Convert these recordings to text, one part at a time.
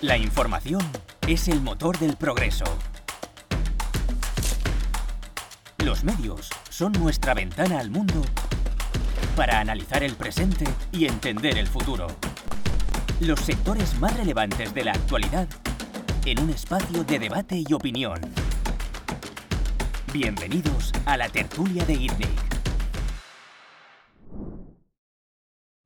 La información es el motor del progreso. Los medios son nuestra ventana al mundo para analizar el presente y entender el futuro. Los sectores más relevantes de la actualidad en un espacio de debate y opinión. Bienvenidos a la tertulia de ITNIC.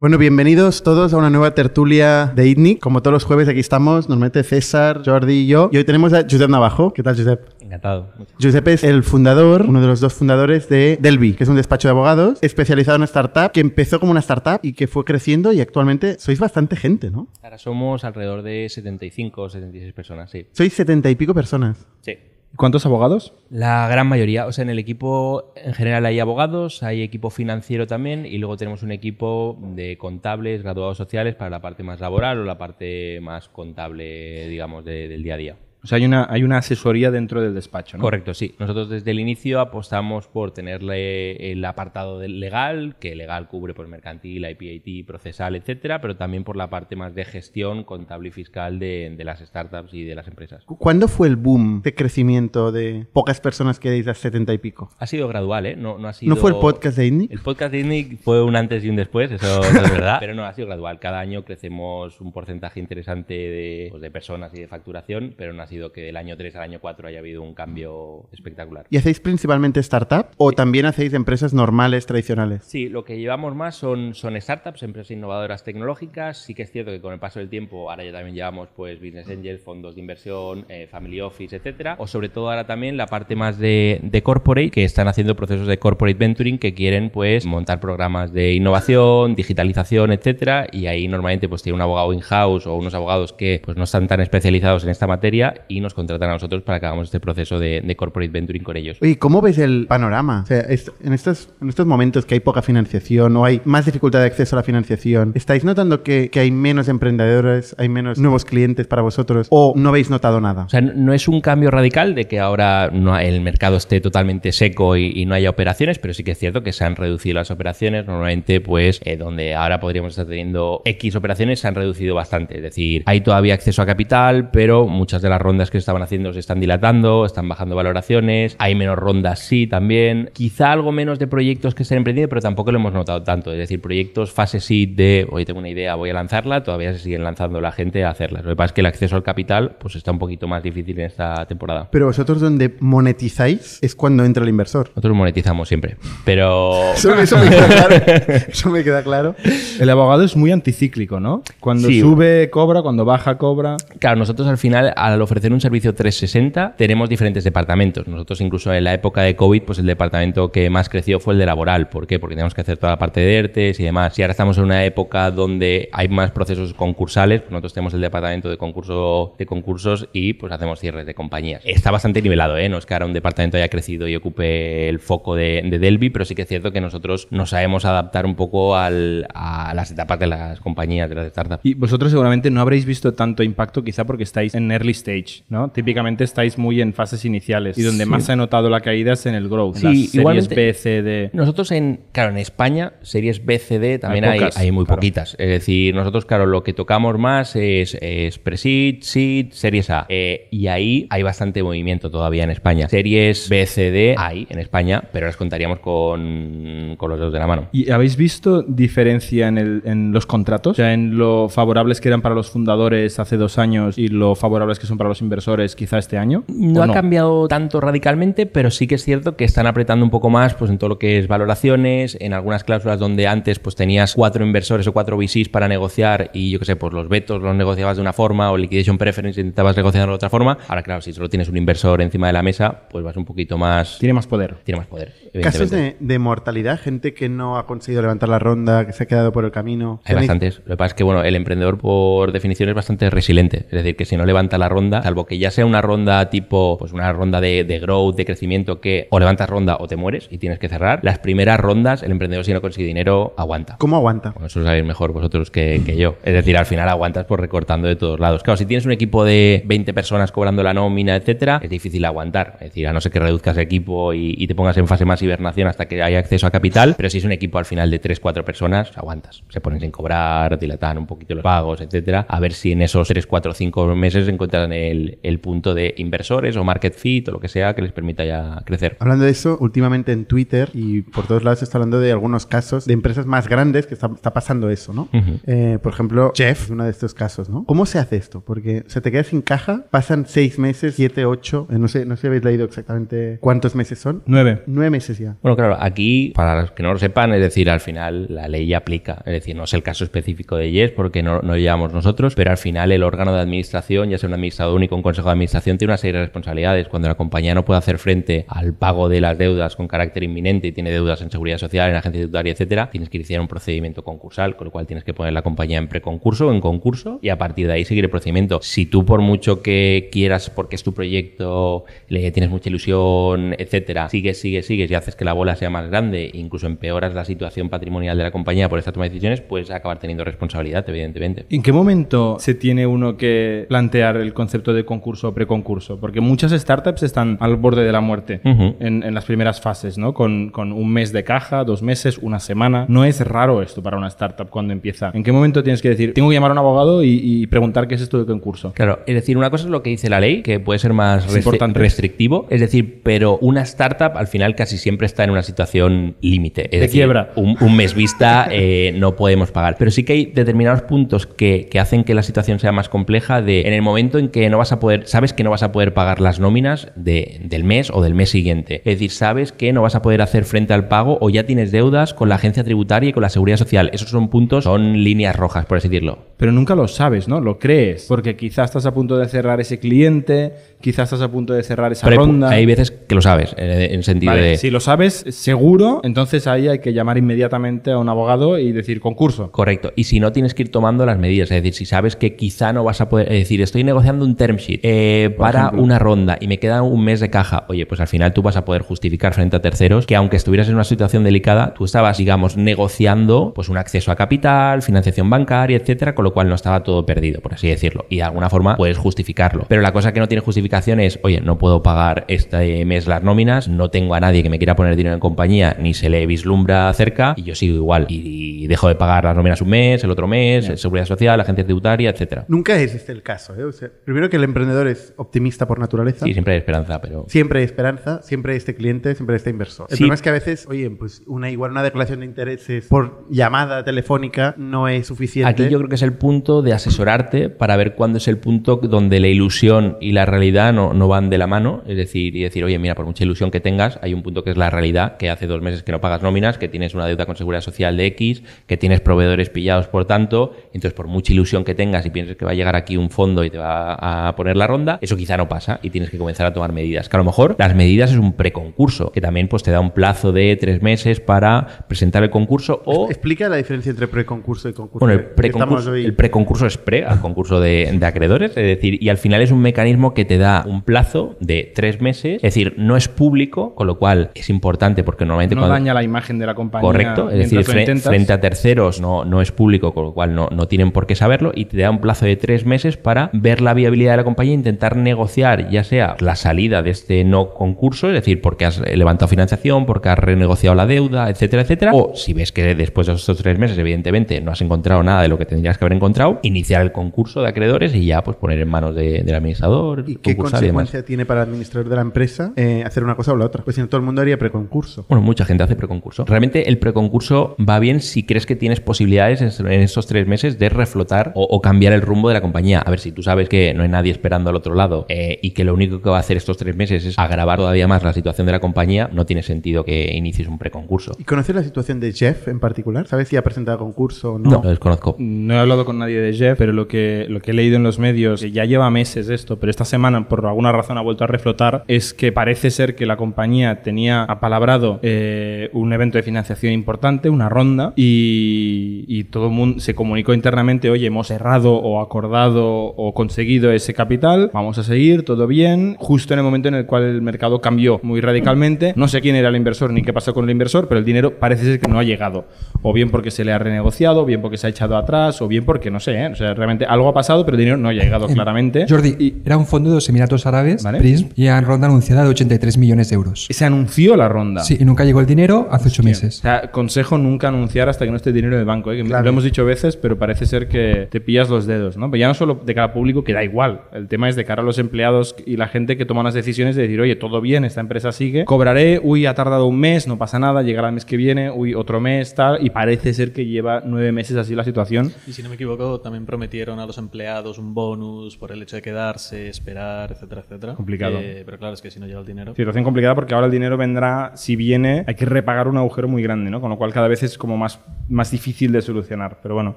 Bueno, bienvenidos todos a una nueva tertulia de ITNIC. Como todos los jueves aquí estamos, normalmente César, Jordi y yo. Y hoy tenemos a Josep Navajo. ¿Qué tal, Josep? Encantado. Josep es el fundador, uno de los dos fundadores de Delvi, que es un despacho de abogados especializado en startup, que empezó como una startup y que fue creciendo y actualmente sois bastante gente, ¿no? Ahora somos alrededor de 75 o 76 personas, sí. Sois setenta y pico personas. Sí. ¿Cuántos abogados? La gran mayoría, o sea, en el equipo en general hay abogados, hay equipo financiero también y luego tenemos un equipo de contables, graduados sociales para la parte más laboral o la parte más contable, digamos, de- del día a día. O sea, hay una, hay una asesoría dentro del despacho, ¿no? Correcto, sí. Nosotros desde el inicio apostamos por tenerle el apartado del legal, que legal cubre por mercantil, IPIT, procesal, etcétera, pero también por la parte más de gestión contable y fiscal de, de las startups y de las empresas. ¿Cu- ¿Cuándo fue el boom de crecimiento de pocas personas que deis a setenta y pico? Ha sido gradual, ¿eh? No, no ha sido... ¿No fue el podcast de ITNIC? El podcast de ITNIC fue un antes y un después, eso, eso es verdad. Pero no, ha sido gradual. Cada año crecemos un porcentaje interesante de, pues, de personas y de facturación, pero no ha sido que del año 3 al año 4 haya habido un cambio espectacular. ¿Y hacéis principalmente startup o también hacéis empresas normales, tradicionales? Sí, lo que llevamos más son, son startups, empresas innovadoras tecnológicas. Sí que es cierto que con el paso del tiempo ahora ya también llevamos pues business angels, fondos de inversión, eh, family office, etcétera. O sobre todo ahora también la parte más de, de corporate que están haciendo procesos de corporate venturing que quieren pues montar programas de innovación, digitalización, etcétera. Y ahí normalmente pues tiene un abogado in-house o unos abogados que pues no están tan especializados en esta materia y nos contratan a nosotros para que hagamos este proceso de, de corporate venturing con ellos. Oye, ¿cómo ves el panorama? O sea, es- en, estos, en estos momentos que hay poca financiación o hay más dificultad de acceso a la financiación, ¿estáis notando que, que hay menos emprendedores, hay menos nuevos clientes para vosotros o no habéis notado nada? O sea, no no es un cambio radical de que ahora no, el mercado esté totalmente seco y, y no haya operaciones, pero sí que es cierto que se han reducido las operaciones. Normalmente, pues, eh, donde ahora podríamos estar teniendo X operaciones, se han reducido bastante. Es decir, hay todavía acceso a capital, pero muchas de las rondas que se estaban haciendo se están dilatando, están bajando valoraciones, hay menos rondas, sí, también. Quizá algo menos de proyectos que estén emprendiendo, pero tampoco lo hemos notado tanto. Es decir, proyectos fase seed de, hoy tengo una idea, voy a lanzarla, todavía se siguen lanzando la gente a hacerlas. Lo que pasa es que el acceso al capital, pues, está un poquito más difícil en esta temporada. Pero vosotros donde monetizáis es cuando entra el inversor. Nosotros monetizamos siempre, pero... Eso, eso me queda claro. Eso me queda claro. El abogado es muy anticíclico, ¿no? Cuando Sí. sube, cobra, cuando baja, cobra. Claro, nosotros al final, al ofrecer un servicio 360, tenemos diferentes departamentos. Nosotros incluso en la época de COVID, pues el departamento que más creció fue el de laboral. ¿Por qué? Porque teníamos que hacer toda la parte de ERTES y demás. Y ahora estamos en una época donde hay más procesos concursales, pues nosotros tenemos el departamento de concurso de concursos y pues hacemos cierres de compañías. Está bastante nivelado, ¿eh? No es que ahora un departamento haya crecido y ocupe el foco de, de Delvi, pero sí que es cierto que nosotros nos sabemos adaptar un poco al- a las etapas de las compañías, de las startups. Y vosotros seguramente no habréis visto tanto impacto, quizá porque estáis en early stage, ¿no? Típicamente estáis muy en fases iniciales y donde más se ha notado la caída es en el growth. Sí, las series B, C, D. Nosotros en, claro, en España, series BCD también Hay hay, pocas, hay muy claro. poquitas. Es decir, nosotros, claro, lo que tocamos más es, es Pre-Seed, Seed, Series A. Eh, y ahí hay bastante movimiento todavía en España. Series BCD hay en España, pero las contaríamos con, con los dedos de la mano. ¿Y habéis visto diferencia en, el- en los contratos? O sea, en lo favorables que eran para los fundadores hace dos años y lo favorables que son para los inversores quizá este año? No ¿O ha cambiado tanto radicalmente, pero sí que es cierto que están apretando un poco más pues, en todo lo que es valoraciones, en algunas cláusulas donde antes pues, tenías cuatro inversores o cuatro VCs para negociar y yo qué sé, pues los vetos los negociabas de una forma o liquidation preference intentabas negociarlo de otra forma. Ahora, claro, si solo tienes un inversor encima de la mesa, pues vas un poquito más... Tiene más poder. Tiene más poder. Casos de, de mortalidad, gente que no ha conseguido levantar la ronda, que se ha quedado por el camino. Hay bastantes. Lo que pasa es que, bueno, el emprendedor por definición es bastante resiliente. Es decir, que si no levanta la ronda, ronda, salvo que ya sea una ronda tipo, pues una ronda de, de growth, de crecimiento que o levantas ronda o te mueres y tienes que cerrar, las primeras rondas el emprendedor si no consigue dinero aguanta. ¿Cómo aguanta? Bueno, eso lo sabéis mejor vosotros que, que yo. Es decir, al final aguantas por recortando de todos lados. Claro, si tienes un equipo de 20 personas cobrando la nómina, etcétera, es difícil aguantar. Es decir, a no ser que reduzcas el equipo y, y te pongas en fase más hibernación hasta que haya acceso a capital, pero si es un equipo al final de 3, 4 personas, aguantas. Se ponen sin cobrar, dilatan un poquito los pagos, etcétera. A ver si en esos 3, 4, 5 meses encuentran el, el punto de inversores o market fit o lo que sea que les permita ya crecer. Hablando de eso, últimamente en Twitter y por todos lados se está hablando de algunos casos de empresas más grandes que está, está pasando eso, ¿no? Eh, por ejemplo, Jeff, uno de estos casos, ¿no? ¿Cómo se hace esto? Porque se te queda sin caja, pasan seis meses, siete, ocho, eh, no sé, no sé si habéis leído exactamente cuántos meses son. Nueve. Nueve meses ya. Bueno, claro, aquí, para los que no lo sepan, es decir, al final la ley ya aplica. Es decir, no es el caso específico de Yes porque no, no lo llevamos nosotros, pero al final el órgano de administración, ya sea un administrador único un consejo de administración, tiene una serie de responsabilidades. Cuando la compañía no puede hacer frente al pago de las deudas con carácter inminente y tiene deudas en seguridad social, en agencia tributaria, etcétera, tienes que iniciar un procedimiento concursal, con lo cual tienes que poner la compañía en preconcurso o en concurso y a partir de ahí seguir el procedimiento. Si tú, por mucho que quieras, porque es tu proyecto, le tienes mucha ilusión, etcétera, sigues, sigues, sigues y haces que la bola sea más grande, incluso empeoras la situación patrimonial de la compañía por esta toma de decisiones, puedes acabar teniendo responsabilidad, evidentemente. ¿En qué momento se tiene uno que plantear el concepto de concurso o preconcurso? Porque muchas startups están al borde de la muerte en, en las primeras fases, ¿no? Con, con un mes de caja, dos meses, una semana. No es raro esto para una startup cuando empieza. ¿En qué momento tienes que decir, tengo que llamar a un abogado y, y preguntar qué es esto de concurso? Claro, es decir, una cosa es lo que dice la ley, que puede ser más Es restri- restrictivo, es decir, pero una startup al final casi siempre está en una situación límite. Es De decir, quiebra. Un, un mes vista eh, no podemos pagar. Pero sí que hay determinados puntos que, que hacen que la situación sea más compleja de en el momento en que no vas a poder, sabes que no vas a poder pagar las nóminas de- del mes o del mes siguiente. Es decir, sabes que no vas a poder hacer frente al pago o ya tienes deudas con la agencia tributaria y con la seguridad social. Esos son puntos, son líneas rojas, por así decirlo. Pero nunca lo sabes, ¿no? Lo crees. Porque quizás estás a punto de cerrar ese cliente, quizás estás a punto de cerrar esa Pero ronda. hay veces que lo sabes, en el sentido Vale, de... Si lo sabes seguro, entonces ahí hay que llamar inmediatamente a un abogado y decir concurso. Correcto. Y si no, tienes que ir tomando las medidas. Es decir, si sabes que quizá no vas a poder. Es decir, estoy negociando un term sheet eh, para ejemplo. una ronda y me queda un mes de caja. Oye, pues al final tú vas a poder justificar frente a terceros que aunque estuvieras en una situación delicada, tú estabas, digamos, negociando pues un acceso a capital, financiación bancaria, etcétera, con lo cual no estaba todo perdido, por así decirlo. Y de alguna forma puedes justificarlo. Pero la cosa que no tiene justificación es, oye, no puedo pagar este mes las nóminas, no tengo a nadie que me quiera poner dinero en compañía, ni se le vislumbra cerca, y yo sigo igual. Y dejo de pagar las nóminas un mes, el otro mes, seguridad social, agencia tributaria, etcétera. Nunca es este el caso, ¿eh? O sea, primero que el emprendedor es optimista por naturaleza. Sí, siempre hay esperanza, pero. Siempre hay esperanza, siempre hay este cliente, siempre hay este inversor. El Sí. problema es que a veces, oye, pues una igual una declaración de intereses por llamada telefónica no es suficiente. Aquí yo creo que es el punto de asesorarte para ver cuándo es el punto donde la ilusión y la realidad no, no van de la mano. Es decir, y decir, oye, mira, por mucha ilusión que tengas, hay un punto que es la realidad, que hace dos meses que no pagas nóminas, que tienes una deuda con seguridad social de X, que tienes proveedores pillados por tanto. Entonces, por mucha ilusión que tengas y pienses que va a llegar aquí un fondo y te va a poner la ronda, eso quizá no pasa y tienes que comenzar a tomar medidas. Que a lo mejor las medidas es un preconcurso, que también pues te da un plazo de tres meses para presentar el concurso o Explica la diferencia entre preconcurso y concurso. bueno, el preconcurso, el preconcurso es pre al concurso de, de acreedores, es decir, y al final es un mecanismo que te da un plazo de tres meses, es decir, no es público, con lo cual es importante porque normalmente No cuando- daña la imagen de la compañía. Correcto, es decir, fre- intentas. frente a terceros no, no es público, con lo cual no, no tienen por qué saberlo y te da un plazo de tres meses para ver la viabilidad de la compañía e intentar negociar ya sea la salida de este no concurso, es decir, porque has levantado financiación, porque has renegociado la deuda, etcétera, etcétera, o si ves que después de estos tres meses, evidentemente, no has encontrado nada de lo que tendrías que haber encontrado, iniciar el concurso de acreedores y ya pues poner en manos de- del administrador, ¿Y qué y consecuencia tiene para el administrador de la empresa eh, hacer una cosa o la otra? Pues si no, todo el mundo haría preconcurso. Bueno, mucha gente hace preconcurso. Realmente el preconcurso va bien si crees que tienes posibilidades en en estos tres meses de reflotar o, o cambiar el rumbo de la compañía. A ver, si tú sabes que no hay nadie esperando al otro lado eh, y que lo único que va a hacer estos tres meses es agravar todavía más la situación de la compañía, no tiene sentido que inicies un preconcurso. ¿Y conoces la situación de Jeff en particular? ¿Sabes si ha presentado concurso o No, no? lo desconozco. No he hablado con nadie de Jeff, pero lo que, lo que he leído en los medios, que ya lleva meses esto, pero esta semana por alguna razón ha vuelto a reflotar, es que parece ser que la compañía tenía apalabrado eh, un evento de financiación importante, una ronda, y, y todo el mundo se comunicó internamente, oye, hemos cerrado o acordado o conseguido ese ese capital, vamos a seguir, todo bien, justo en el momento en el cual el mercado cambió muy radicalmente. No sé quién era el inversor ni qué pasó con el inversor, pero el dinero parece ser que no ha llegado. O bien porque se le ha renegociado, o bien porque se ha echado atrás, o bien porque no sé, ¿eh? o sea, realmente algo ha pasado, pero el dinero no ha llegado claramente. Jordi, era un fondo de los Emiratos Árabes, Vale. PRISM, y han ronda anunciada de 83 millones de euros. Se anunció la ronda. Sí, y nunca llegó el dinero hace ocho O meses. sea, consejo nunca anunciar hasta que no esté el dinero en el banco. ¿eh? Claro. Lo hemos dicho veces, pero parece ser que te pillas los dedos, ¿no? Pero ya no solo de cara al público, que da igual. El tema es de cara a los empleados y la gente que toma las decisiones de decir, oye, todo bien, esta empresa sigue, cobraré, uy, ha tardado un mes, no pasa nada, llegará el mes que viene, uy, otro mes, tal, y parece ser que lleva nueve meses así la situación. Y si no me equivoco, también prometieron a los empleados un bonus por el hecho de quedarse, esperar, etcétera, etcétera. Complicado. Eh, pero claro, es que si no llega el dinero. Situación complicada porque ahora el dinero vendrá, si viene, hay que repagar un agujero muy grande, ¿no? Con lo cual cada vez es como más, más difícil de solucionar. Pero bueno,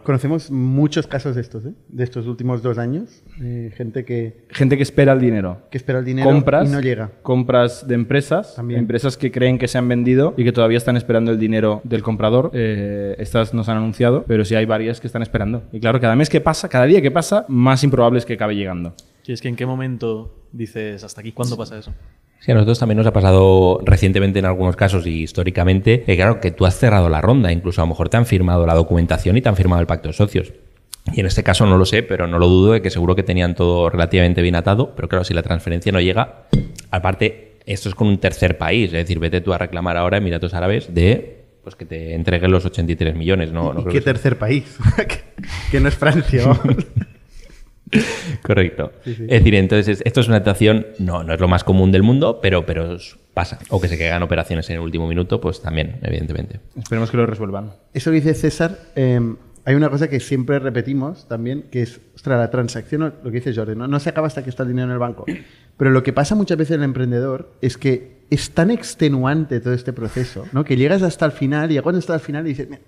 Conocemos muchos casos de estos, ¿eh? de estos últimos dos años. eh, gente que, gente que espera el dinero. que espera el dinero compras y no llega. compras de empresas También. empresas que creen que se han vendido y que todavía están esperando el dinero del comprador Eh, estas nos han anunciado pero sí hay varias que están esperando y claro cada mes que pasa cada día que pasa más improbable es que acabe llegando Sí, es que en qué momento dices hasta aquí, ¿cuándo pasa eso? Sí, a nosotros también nos ha pasado recientemente en algunos casos y históricamente, que claro, que tú has cerrado la ronda, incluso a lo mejor te han firmado la documentación y te han firmado el pacto de socios. Y en este caso no lo sé, pero no lo dudo de que seguro que tenían todo relativamente bien atado, pero claro, si la transferencia no llega, aparte, esto es con un tercer país, es decir, vete tú a reclamar ahora Emiratos Árabes de pues que te entreguen los 83 millones, ¿no? no ¿Y creo qué que sea- tercer país? que, no es Francia. Correcto. Es decir, entonces esto es una situación, no, no es lo más común del mundo, pero, pero pasa. O que se quedan operaciones en el último minuto, pues también, evidentemente. esperemos que lo resuelvan Eso que dice César, eh, hay una cosa que siempre repetimos también, que es, ostras, la transacción, lo que dice Jordi, ¿no? se acaba hasta que está el dinero en el banco. Pero lo que pasa muchas veces en el emprendedor es que es tan extenuante todo este proceso, ¿no? que llegas hasta el final y ya cuando estás al final y dices, "Mira,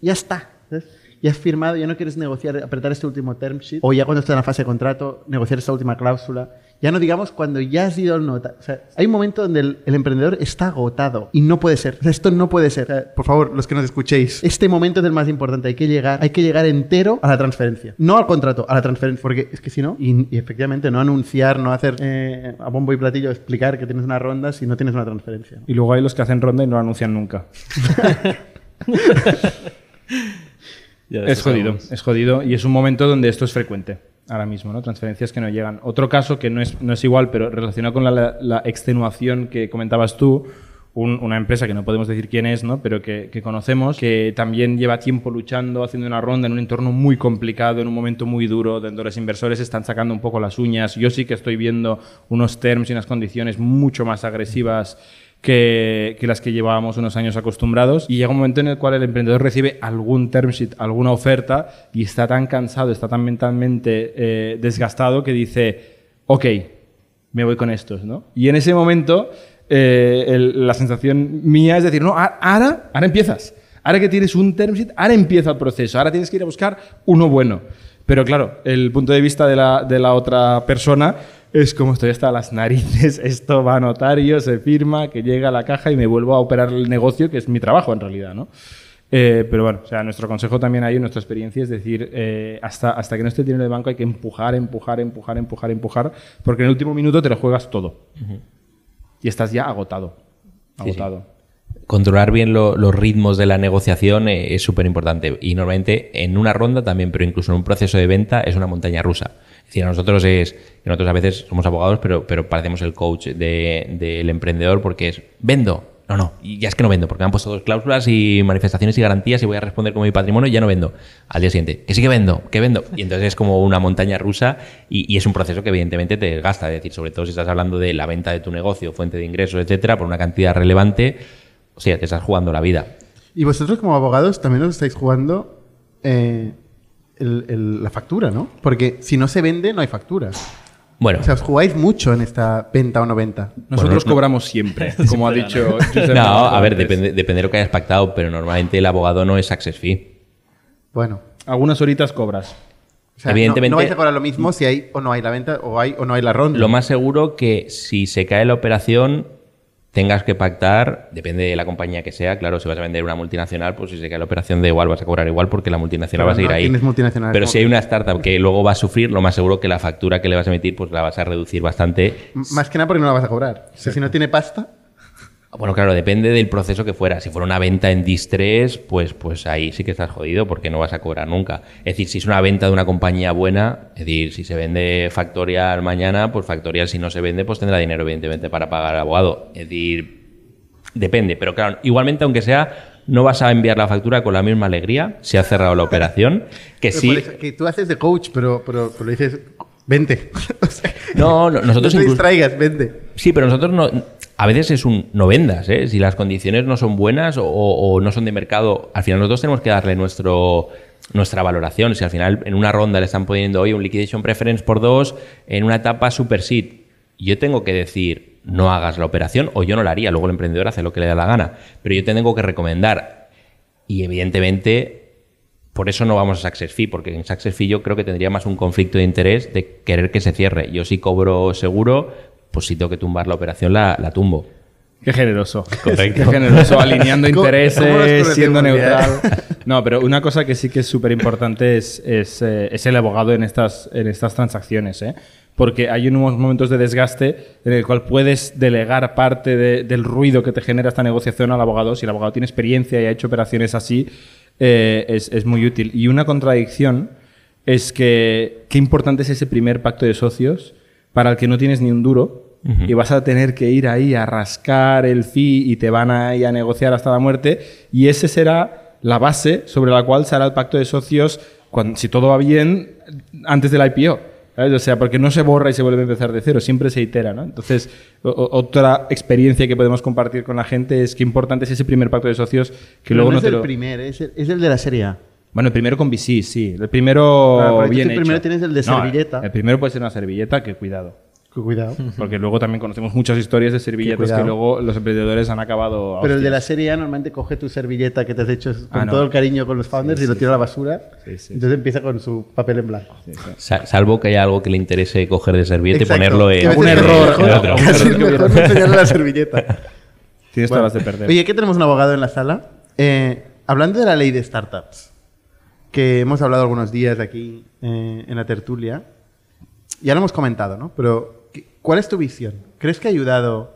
ya, está. Ya has firmado, ya no quieres negociar, apretar este último term sheet, o ya cuando estás en la fase de contrato, negociar esta última cláusula. Ya no digamos cuando ya has ido al nota. O sea, hay un momento donde el, el emprendedor está agotado y no puede ser. O sea, esto no puede ser. O sea, por favor, los que nos escuchéis, este momento es el más importante. Hay que llegar, hay que llegar entero a la transferencia. No al contrato, a la transferencia. Porque es que si no, y, y efectivamente, no anunciar, no hacer eh, a bombo y platillo, explicar que tienes una ronda si no tienes una transferencia. ¿no? y luego hay los que hacen ronda y no anuncian nunca Ya Es jodido, sabemos. es jodido y es un momento donde esto es frecuente ahora mismo, ¿no? Transferencias que no llegan. Otro caso que no es, no es igual, pero relacionado con la, la- extenuación que comentabas tú, un- una empresa que no podemos decir quién es, ¿no? Pero que, que conocemos, que también lleva tiempo luchando, haciendo una ronda en un entorno muy complicado, en un momento muy duro, donde los inversores están sacando un poco las uñas. Yo sí que estoy viendo unos terms y unas condiciones mucho más agresivas que, que las que llevábamos unos años acostumbrados. Y llega un momento en el cual el emprendedor recibe algún term sheet, alguna oferta, y está tan cansado, está tan mentalmente eh, desgastado que dice, ok, me voy con estos, ¿no? Y en ese momento, eh, el- la sensación mía es decir, no, ahora, ahora empiezas. Ahora que tienes un term sheet, ahora empieza el proceso. Ahora tienes que ir a buscar uno bueno. Pero claro, el punto de vista de la, de la otra persona es como estoy hasta las narices, esto va a notario, se firma, que llega a la caja y me vuelvo a operar el negocio, que es mi trabajo en realidad, ¿no? Eh, pero bueno, o sea, nuestro consejo también ahí, nuestra experiencia es decir, eh, hasta, hasta que no esté el dinero de banco hay que empujar, empujar, empujar, empujar, empujar, porque en el último minuto te lo juegas todo. Y estás ya agotado. Sí, sí. Controlar bien lo- los ritmos de la negociación eh, es súper importante. Y normalmente en una ronda también, pero incluso en un proceso de venta es una montaña rusa. Es decir, a nosotros es, nosotros a veces somos abogados, pero, pero parecemos el coach de- del emprendedor porque es, vendo. No, no, ya es que no vendo, porque me han puesto dos cláusulas y manifestaciones y garantías y voy a responder con mi patrimonio y ya no vendo. Al día siguiente, que sí que vendo, que vendo. Y entonces es como una montaña rusa y, y es un proceso que evidentemente te desgasta. Es decir, sobre todo si estás hablando de la venta de tu negocio, fuente de ingresos, etcétera, por una cantidad relevante, o sea, te estás jugando la vida. Y vosotros como abogados también os estáis jugando eh, el- el- la factura, ¿no? Porque si no se vende, no hay factura. Bueno, O sea, os jugáis mucho en esta venta o no venta. Nosotros no- cobramos siempre, como ha dicho Josep no, a ver, depende, depende de lo que hayas pactado, pero normalmente el abogado no es success fee. Bueno. Algunas horitas cobras. O sea, no- Evidentemente- No, vais a cobrar lo mismo si hay o no hay la venta, o hay o no hay la ronda. Lo más seguro que si se cae la operación, tengas que pactar, depende de la compañía que sea, claro, si vas a vender una multinacional, pues si se cae la operación de igual vas a cobrar igual porque la multinacional Pero va a seguir no ahí. Pero si hay una startup que luego va a sufrir, lo más seguro que la factura que le vas a emitir pues la vas a reducir bastante. M- Más que nada porque no la vas a cobrar. O sea, si no tiene pasta, Bueno, claro, depende del proceso que fuera. Si fuera una venta en distress, pues, pues ahí sí que estás jodido porque no vas a cobrar nunca. Es decir, si es una venta de una compañía buena, es decir, si se vende Factorial mañana, pues Factorial si no se vende, pues tendrá dinero evidentemente para pagar al abogado. Es decir, depende. Pero claro, igualmente aunque sea, no vas a enviar la factura con la misma alegría si has cerrado la operación, que sí... eso, que tú haces de coach, pero, pero, pero dices, vente. No, no, nosotros no te incluso- distraigas, vente. Sí, pero nosotros no. A veces es un no vendas, ¿eh? Si las condiciones no son buenas o, no son de mercado, al final nosotros tenemos que darle nuestra valoración. Si al final en una ronda le están poniendo hoy un liquidation preference por dos en una etapa super seed, yo tengo que decir no hagas la operación o yo no la haría. Luego el emprendedor hace lo que le da la gana, pero yo te tengo que recomendar y evidentemente por eso no vamos a Success Fee, porque en Success Fee yo creo que tendría más un conflicto de interés de querer que se cierre. Yo sí cobro seguro, pues si tengo que tumbar la operación, la, la tumbo. Qué generoso. Correcto. Qué generoso, alineando ¿Cómo- cómo nos intereses, siendo neutral. No, pero una cosa que sí que es súper importante es, es, eh, es el abogado en estas, en estas transacciones. ¿eh? Porque hay unos momentos de desgaste en el cual puedes delegar parte de- del ruido que te genera esta negociación al abogado. Si el abogado tiene experiencia y ha hecho operaciones así, eh, es, es muy útil. Y una contradicción es que qué importante es ese primer pacto de socios para el que no tienes ni un duro y vas a tener que ir ahí a rascar el fee y te van a ir a negociar hasta la muerte y ese será la base sobre la cual se hará el pacto de socios cuando, si todo va bien antes del IPO. ¿sabes? O sea, porque no se borra y se vuelve a empezar de cero, siempre se itera, ¿no? Entonces, otra experiencia que podemos compartir con la gente es que importante es ese primer pacto de socios que Pero luego no, no, es te el lo... primer, es el, es el de la serie A. Bueno, el primero con VC, sí. El primero Claro, pero bien tú el primero hecho. tienes el de No, servilleta. El primero puede ser una servilleta, que cuidado. Cuidado. Porque luego también conocemos muchas historias de servilletas que luego los emprendedores han acabado. Pero el de la hostias. serie A normalmente coge tu servilleta que te has hecho con Ah, no. todo el cariño con los founders Sí, y lo sí, tira a la basura. Sí, sí, Entonces empieza con su papel en blanco. Sa- Salvo que haya algo que le interese coger de servilleta y Exacto. ponerlo en Que un error, que enseñarle la servilleta. Tienes Bueno, todas las de perder. Oye, aquí tenemos un abogado en la sala. Eh, hablando de la ley de startups, que hemos hablado algunos días aquí eh, en la tertulia, ya lo hemos comentado, ¿no? Pero, ¿qué- ¿cuál es tu visión? ¿Crees que ha ayudado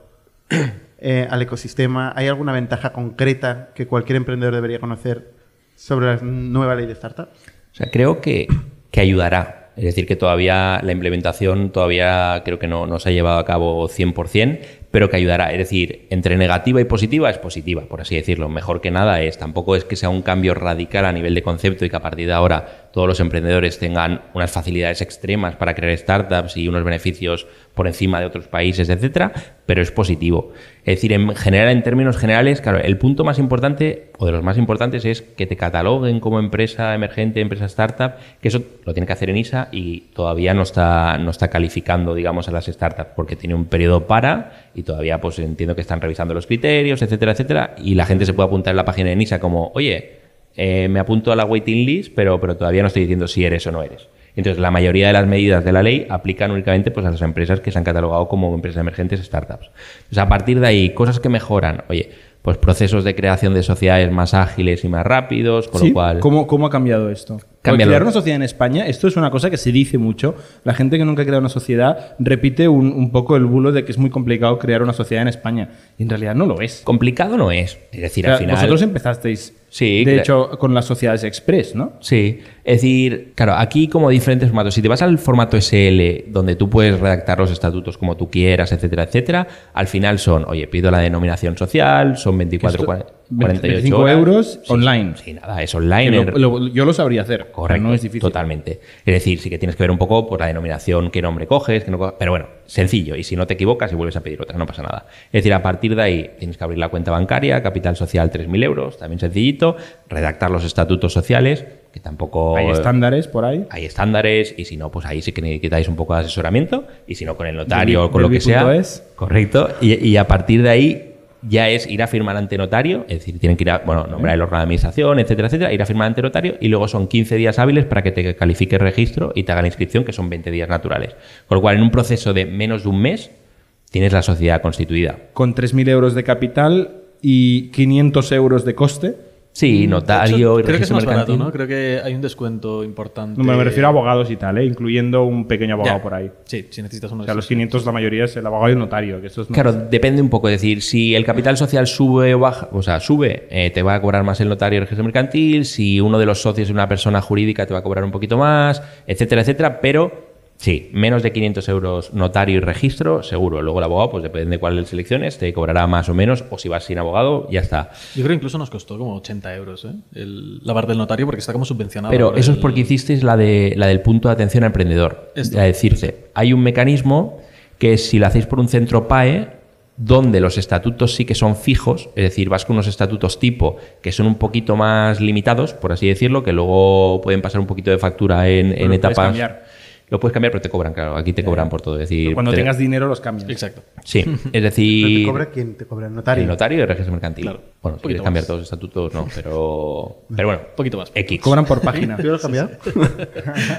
eh, al ecosistema? ¿Hay alguna ventaja concreta que cualquier emprendedor debería conocer sobre la nueva ley de startups? O sea, creo que, que ayudará. Es decir, que todavía la implementación todavía creo que no, no se ha llevado a cabo 100%, pero que ayudará. Es decir, entre negativa y positiva es positiva, por así decirlo. Mejor que nada es, tampoco es que sea un cambio radical a nivel de concepto y que a partir de ahora todos los emprendedores tengan unas facilidades extremas para crear startups y unos beneficios por encima de otros países, etcétera, pero es positivo. Es decir, en general, en términos generales, claro, el punto más importante o de los más importantes es que te cataloguen como empresa emergente, empresa startup, que eso lo tiene que hacer en ISA y todavía no está, no está calificando, digamos, a las startups porque tiene un periodo para y todavía pues entiendo que están revisando los criterios, etcétera, etcétera, y la gente se puede apuntar en la página de NISA como, oye, eh, me apunto a la waiting list, pero, pero todavía no estoy diciendo si eres o no eres. Entonces, la mayoría de las medidas de la ley aplican únicamente pues, a las empresas que se han catalogado como empresas emergentes startups. Entonces, a partir de ahí, cosas que mejoran. Oye, pues procesos de creación de sociedades más ágiles y más rápidos, con Sí, lo cual... ¿Cómo, cómo ha cambiado esto? Porque Cambia crear una sociedad en España, esto es una cosa que se dice mucho. La gente que nunca ha creado una sociedad repite un, un poco el bulo de que es muy complicado crear una sociedad en España. Y en realidad no lo es. Complicado no es. Es decir, O sea, al final... Vosotros empezasteis, Sí, de hecho, con las sociedades express, ¿no? Sí, es decir, claro, aquí como diferentes formatos. Si te vas al formato SL, donde tú puedes redactar los estatutos como tú quieras, etcétera, etcétera, al final son, oye, pido la denominación social, son 24, Esto- 48 25 horas. euros Sí, online. Sí, nada, es online. lo- lo- yo lo sabría hacer. Correcto, No es difícil. totalmente. Es decir, sí que tienes que ver un poco por la denominación, qué nombre coges, qué no co- pero bueno, sencillo. Y si no te equivocas y vuelves a pedir otra, no pasa nada. Es decir, a partir de ahí tienes que abrir la cuenta bancaria, capital social 3.000 euros, también sencillito, redactar los estatutos sociales, que tampoco... Hay estándares por ahí. Hay estándares y si no, pues ahí sí que necesitáis un poco de asesoramiento y si no, con el notario o con lo que sea. Bipunto.es. Correcto. Y, y a partir de ahí ya es ir a firmar ante notario, es decir, tienen que ir a, bueno, nombrar el órgano de administración, etcétera, etcétera, ir a firmar ante notario y luego son 15 días hábiles para que te califique el registro y te haga la inscripción, que son 20 días naturales. Con lo cual, en un proceso de menos de un mes, tienes la sociedad constituida. Con 3.000 euros de capital y 500 euros de coste. Sí, notario y creo que es más barato, mercantil. ¿no? Creo que hay un descuento importante. No, me refiero a abogados y tal, ¿eh? incluyendo un pequeño abogado Ya. por ahí. Sí, si necesitas uno O sea, los esos. 500 la mayoría es el abogado y el notario. Que esto es Claro, depende un poco. Es decir, si el capital social sube o baja, o sea, sube, eh, te va a cobrar más el notario y el registro mercantil. Si uno de los socios es una persona jurídica, te va a cobrar un poquito más, etcétera, etcétera. Pero sí, menos de 500 euros notario y registro, seguro. Luego el abogado, pues depende de cuál selecciones, te cobrará más o menos. O si vas sin abogado, ya está. Yo creo que incluso nos costó como 80 euros, ¿eh? El, la bar del notario porque está como subvencionado. Pero eso es porque hicisteis la, de, la del punto de atención al emprendedor. Esto. La de CIRCE. Hay un mecanismo que si lo hacéis por un centro PAE, donde los estatutos sí que son fijos, es decir, vas con unos estatutos tipo que son un poquito más limitados, por así decirlo, que luego pueden pasar un poquito de factura en, en etapas. cambiar. Lo puedes cambiar, pero te cobran, claro. Aquí te cobran por todo. Es decir, Cuando te- tengas dinero los cambias. Exacto. Sí, es ¿Pero decir. te cobra quién? ¿Te cobra el notario? El notario y el registro mercantil. Claro. Bueno, si quieres cambiar más. todos los estatutos, no, pero. Pero bueno, Un poquito más. X. Cobran por página. ¿Yo lo he cambiado?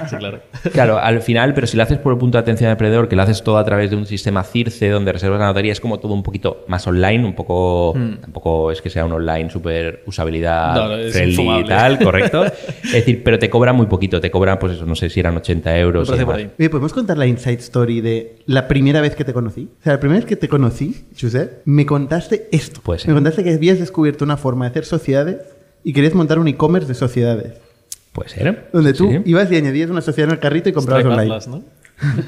Sí, claro. Claro, al final, pero si lo haces por el punto de atención al emprendedor, que lo haces todo a través de un sistema CIRCE donde reservas la notaría, es como todo un poquito más online, un poco. Tampoco es que sea un online súper usabilidad No, no, es friendly y tal, correcto. es decir, pero te cobra muy poquito, te cobran, pues eso, no sé si eran 80 euros. Me por ahí. Oye, ¿podemos contar la inside story de la primera vez que te conocí? O sea, la primera vez que te conocí, Josep, me contaste esto. Puede ser. Me contaste que habías descubierto una forma de hacer sociedades y querías montar un e-commerce de sociedades. Puede ser. Donde tú Sí. ibas y añadías una sociedad en el carrito y comprabas Stripe online. Atlas, ¿no?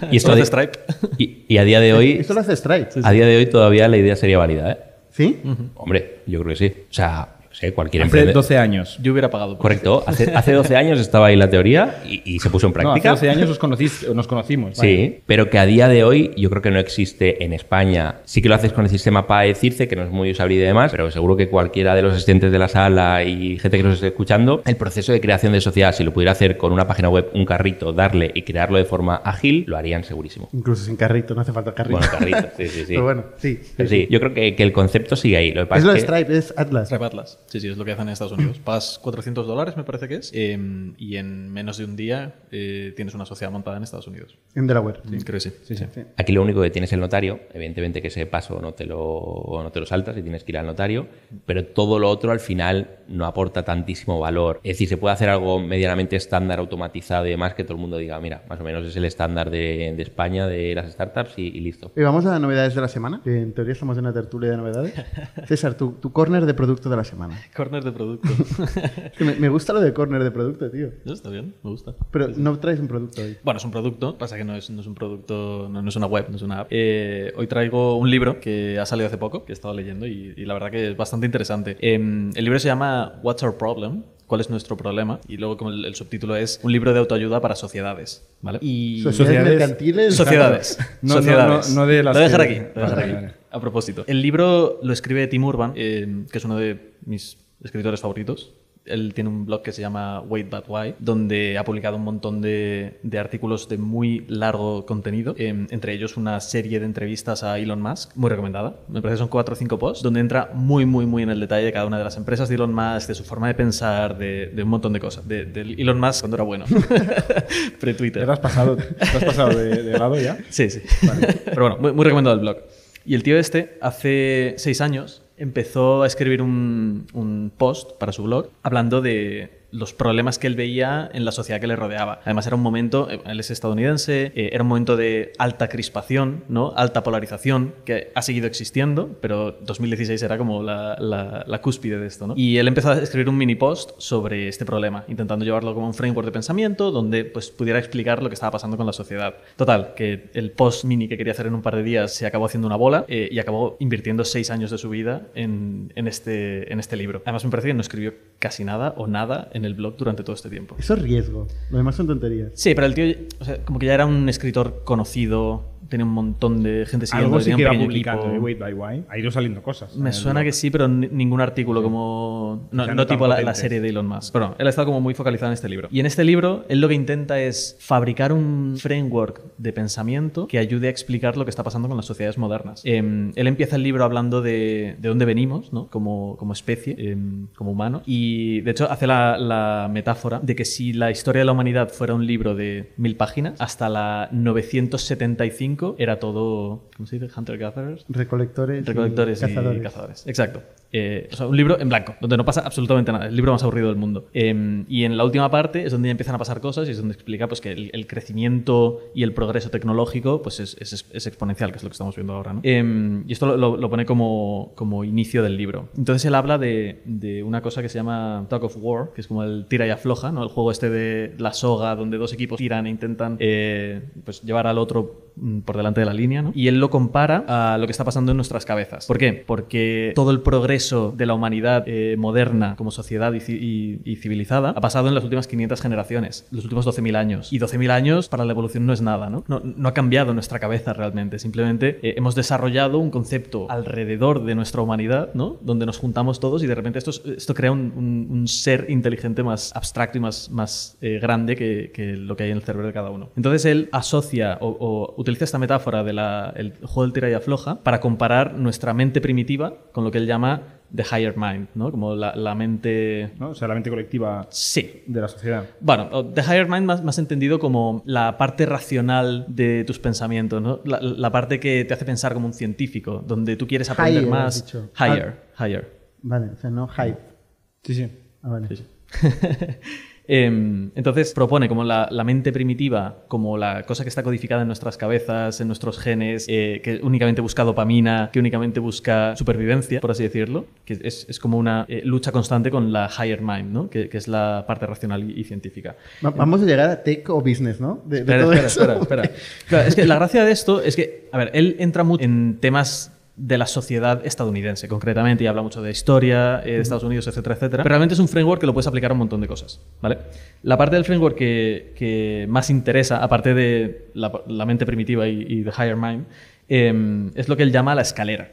Y esto Lo hace Stripe. Y, y a día de hoy, Esto lo hace Stripe. a día de hoy todavía la idea sería válida, ¿eh? ¿Sí? Hombre, yo creo que sí. O sea, sé, cualquier Hace emprendedor. 12 años. Yo hubiera pagado. por Correcto. Hace, hace 12 años estaba ahí la teoría y, y se puso en No, hace práctica. 12 años os conocís- nos conocimos. Sí, pero que a día de hoy yo creo que no existe en España. Sí que lo haces con el sistema PAE CIRCE, que no es muy usable y demás, pero seguro que cualquiera de los asistentes de la sala y gente que nos esté escuchando, el proceso de creación de sociedad, si lo pudiera hacer con una página web, un carrito, darle y crearlo de forma ágil, lo harían segurísimo. Incluso sin carrito, no hace falta carrito. Bueno, carrito, sí, sí, sí. Pero bueno, sí. Pero sí, yo creo que, que el concepto sigue ahí. Lo que pasa Es lo de Stripe, es Atlas. Stripe Atlas. Sí, sí, es lo que hacen en Estados Unidos. Pagas 400 dólares, me parece que es, eh, y en menos de un día eh, tienes una sociedad montada en Estados Unidos. En Delaware. Creo que sí. sí, sí. Aquí lo único que tienes el notario, evidentemente que ese paso no te lo, no te lo saltas y tienes que ir al notario, pero todo lo otro al final no aporta tantísimo valor. Es decir, se puede hacer algo medianamente estándar, automatizado y demás, que todo el mundo diga, mira, más o menos es el estándar de, de España, de las startups y, y listo. Y vamos a las novedades de la semana, que en teoría estamos en una tertulia de novedades. César, tu, tu corner de producto de la semana. Corner de producto. Es que me, me gusta lo de corner de producto, tío. No, Está bien, me gusta. Pero no traes un producto hoy. Bueno, es un producto, pasa que no es, no es un producto, no, no es una web, no es una app. Eh, hoy traigo un libro que ha salido hace poco, que he estado leyendo y, y la verdad que es bastante interesante. Em, el libro se llama What's Our Problem? ¿Cuál es nuestro problema? Y luego como el, el subtítulo es Un libro de autoayuda para sociedades. ¿vale? Y Sociedades mercantiles. Sociedades. No, no, Sociedades. no, no de las Lo voy a dejar aquí. lo voy a dejar Vale, aquí. Vale. A propósito. El libro lo escribe Tim Urban, eh, que es uno de mis escritores favoritos. Él tiene un blog que se llama Wait But Why, donde ha publicado un montón de, de artículos de muy largo contenido, eh, entre ellos una serie de entrevistas a Elon Musk, muy recomendada. Me parece que son cuatro o cinco posts, donde entra muy, muy, muy en el detalle de cada una de las empresas de Elon Musk, de su forma de pensar, de, de un montón de cosas. De, de Elon Musk cuando era bueno. Pre-Twitter. ¿Te has pasado, te has pasado de, de lado ya? Sí, sí. Pero bueno, muy, muy recomendado el blog. Y el tío este, hace seis años, empezó a escribir un, un post para su blog hablando de los problemas que él veía en la sociedad que le rodeaba. Además era un momento, eh, él es estadounidense, eh, era un momento de alta crispación, ¿no? alta polarización, que ha seguido existiendo, pero 2016 era como la, cúspide de esto. Y él empezó a escribir un mini post sobre este problema, intentando llevarlo como un framework de pensamiento donde pues, pudiera explicar lo que estaba pasando con la sociedad. Total, que el post mini que quería hacer en un par de días se acabó haciendo una bola eh, y acabó invirtiendo seis años de su vida en este, en este libro. Además me parece que no escribió casi nada o nada en el blog durante todo este tiempo. Eso es riesgo. Lo demás son tonterías. Sí, pero el tío, o sea, como que ya era un escritor conocido, tenía un montón de gente siguiendo, Algo sí que iba publicando de Wait by Why. Ha ido saliendo cosas. Me el suena que sí, pero ni- ningún artículo como. No, tipo la, la serie de Elon Musk. Pero no, él ha estado como muy focalizado en este libro. Y en este libro, él lo que intenta es fabricar un framework de pensamiento que ayude a explicar lo que está pasando con las sociedades modernas. Em, él empieza el libro hablando de, de dónde venimos, ¿no? Como, como especie, em, como humano. Y de hecho, hace la, la metáfora de que si la historia de la humanidad fuera un libro de mil páginas, hasta la 975 era todo, ¿cómo se dice? Hunter-gatherers. Recolectores, y Recolectores y cazadores. cazadores. Exacto. Eh, un libro en blanco, donde no pasa absolutamente nada. El libro más aburrido del mundo. Eh, y en la última parte es donde ya empiezan a pasar cosas y es donde explica pues, que el, crecimiento y el progreso tecnológico pues, es, exponencial, que es lo que estamos viendo ahora. Eh, y esto lo, pone como, como inicio del libro. Entonces él habla de, de una cosa que se llama Talk of War, que es como el tira y afloja, ¿no? el juego este de la soga, donde dos equipos tiran e intentan eh, pues, llevar al otro mm, por delante de la línea. Y él lo compara a lo que está pasando en nuestras cabezas. ¿Por qué? Porque todo el progreso de la humanidad eh, moderna como sociedad y, y- y civilizada ha pasado en las últimas 500 generaciones, los últimos 12.000 años. Y 12.000 años para la evolución no es nada, ¿no? No, ha cambiado nuestra cabeza realmente. Simplemente eh, hemos desarrollado un concepto alrededor de nuestra humanidad, ¿no? Donde nos juntamos todos y de repente esto, es- esto crea un, un- ser inteligente más abstracto y más, más eh, grande que, que lo que hay en el cerebro de cada uno. Entonces él asocia o, utiliza esta metáfora del juego del tira y afloja para comparar nuestra mente primitiva con lo que él llama the higher mind, ¿no? Como la, la mente... ¿no? O sea, la mente colectiva Sí, de la sociedad. bueno, The Higher Mind más, más entendido como la parte racional de tus pensamientos, ¿no? La, la parte que te hace pensar como un científico, donde tú quieres aprender Higher, más. has dicho. Higher, higher. Vale, o sea, no hype. Sí, sí. Ah, vale. Em, entonces propone como la, la mente primitiva, como la cosa que está codificada en nuestras cabezas, en nuestros genes, eh, que únicamente busca dopamina, que únicamente busca supervivencia, por así decirlo, que es, es como una eh, lucha constante con la higher mind, ¿no? que, que es la parte racional y, y científica. Va- Vamos a llegar a tech o business, ¿no? De, de Espera, todo espera, eso. espera, espera. Claro, es que la gracia de esto es que, a ver, él entra mucho en temas de la sociedad estadounidense, concretamente, y habla mucho de historia eh, de Estados Unidos, etcétera, etcétera. Pero realmente es un framework que lo puedes aplicar a un montón de cosas, ¿vale? La parte del framework que, que más interesa, aparte de la, mente primitiva y, the higher mind, eh, es lo que él llama la escalera.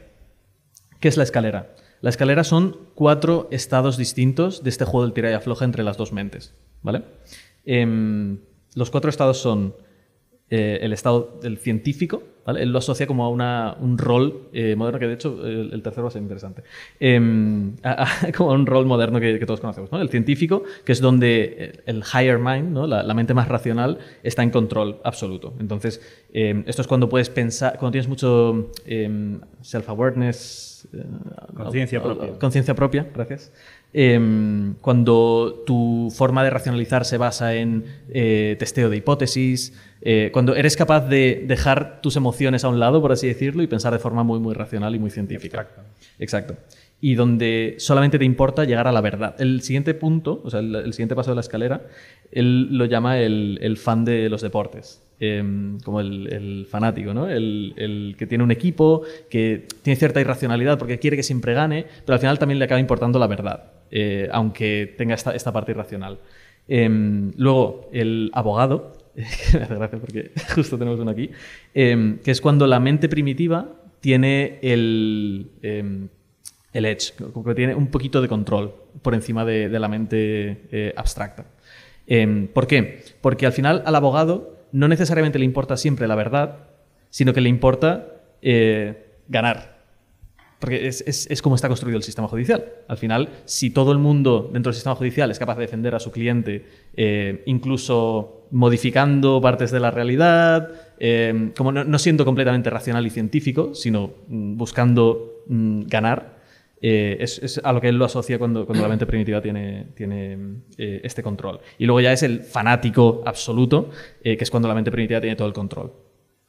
¿Qué es la escalera? La escalera son cuatro estados distintos de este juego del tira y afloja entre las dos mentes, ¿vale? Em, los cuatro estados son eh, el estado del científico, ¿vale? Él lo asocia como a una- un rol eh, moderno, que de hecho el, el tercero va a ser interesante, Em, a- a- como a un rol moderno que, que todos conocemos, ¿no? El científico, que es donde el higher mind, ¿no? la, la mente más racional, está en control absoluto. Entonces, em, esto es cuando puedes pensar, cuando tienes mucho em, self-awareness, eh, Conciencia propia. Conciencia propia, gracias. Cuando tu forma de racionalizar se basa en eh, testeo de hipótesis, eh, cuando eres capaz de dejar tus emociones a un lado, por así decirlo, y pensar de forma muy, muy racional y muy científica. Exacto. Y donde solamente te importa llegar a la verdad. El siguiente punto, o sea, el, el siguiente paso de la escalera, él lo llama el, el fan de los deportes. Em, como el, el fanático, ¿no? El, el que tiene un equipo, que tiene cierta irracionalidad porque quiere que siempre gane, pero al final también le acaba importando la verdad, eh, aunque tenga esta, esta parte irracional. Em, luego, el abogado, que me hace gracia porque justo tenemos uno aquí, em, que es cuando la mente primitiva tiene el, em, el edge, como que tiene un poquito de control por encima de, la mente eh, abstracta. Em, ¿Por qué? Porque al final al abogado no necesariamente le importa siempre la verdad, sino que le importa eh, ganar. Porque es, es- como está construido el sistema judicial. Al final, si todo el mundo dentro del sistema judicial es capaz de defender a su cliente, eh, incluso modificando partes de la realidad, eh, como no, no siendo completamente racional y científico, sino mm, buscando mm, ganar, eh, es, a lo que él lo asocia cuando, cuando la mente primitiva tiene, tiene este control. Y luego ya es el fanático absoluto, que es cuando la mente primitiva tiene todo el control.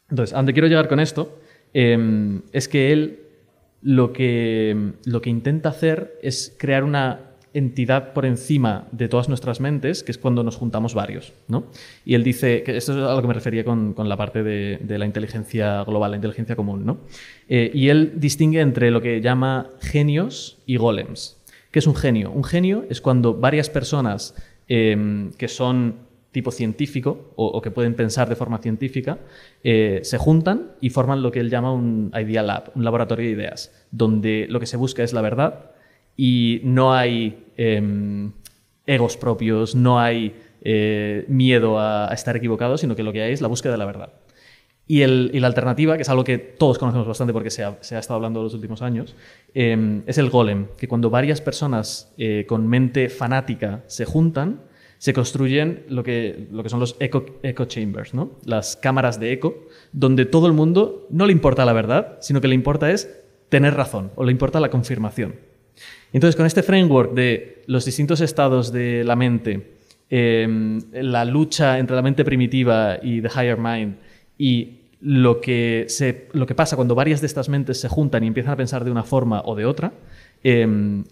Entonces, a donde quiero llegar con esto es que él lo que, lo que intenta hacer es crear una entidad por encima de todas nuestras mentes, que es cuando nos juntamos varios. ¿no? Y él dice, que esto es a lo que me refería con, con la parte de, de la inteligencia global, la inteligencia común. ¿no? Eh, y él distingue entre lo que llama genios y golems. ¿Qué es un genio? Un genio es cuando varias personas eh, que son tipo científico o, que pueden pensar de forma científica, eh, se juntan y forman lo que él llama un Idea Lab, un laboratorio de ideas, donde lo que se busca es la verdad y no hay em, egos propios, no hay eh, miedo a, estar equivocado, sino que lo que hay es la búsqueda de la verdad. Y, el- y la alternativa, que es algo que todos conocemos bastante porque se ha, se ha estado hablando en los últimos años, eh, es el golem, que cuando varias personas eh, con mente fanática se juntan, se construyen lo que, lo que son los echo, echo chambers, ¿no? las cámaras de eco, donde todo el mundo no le importa la verdad, sino que le importa es tener razón o le importa la confirmación. Entonces, con este framework de los distintos estados de la mente, eh, la lucha entre la mente primitiva y the higher mind, y lo que, se, lo que pasa cuando varias de estas mentes se juntan y empiezan a pensar de una forma o de otra, eh,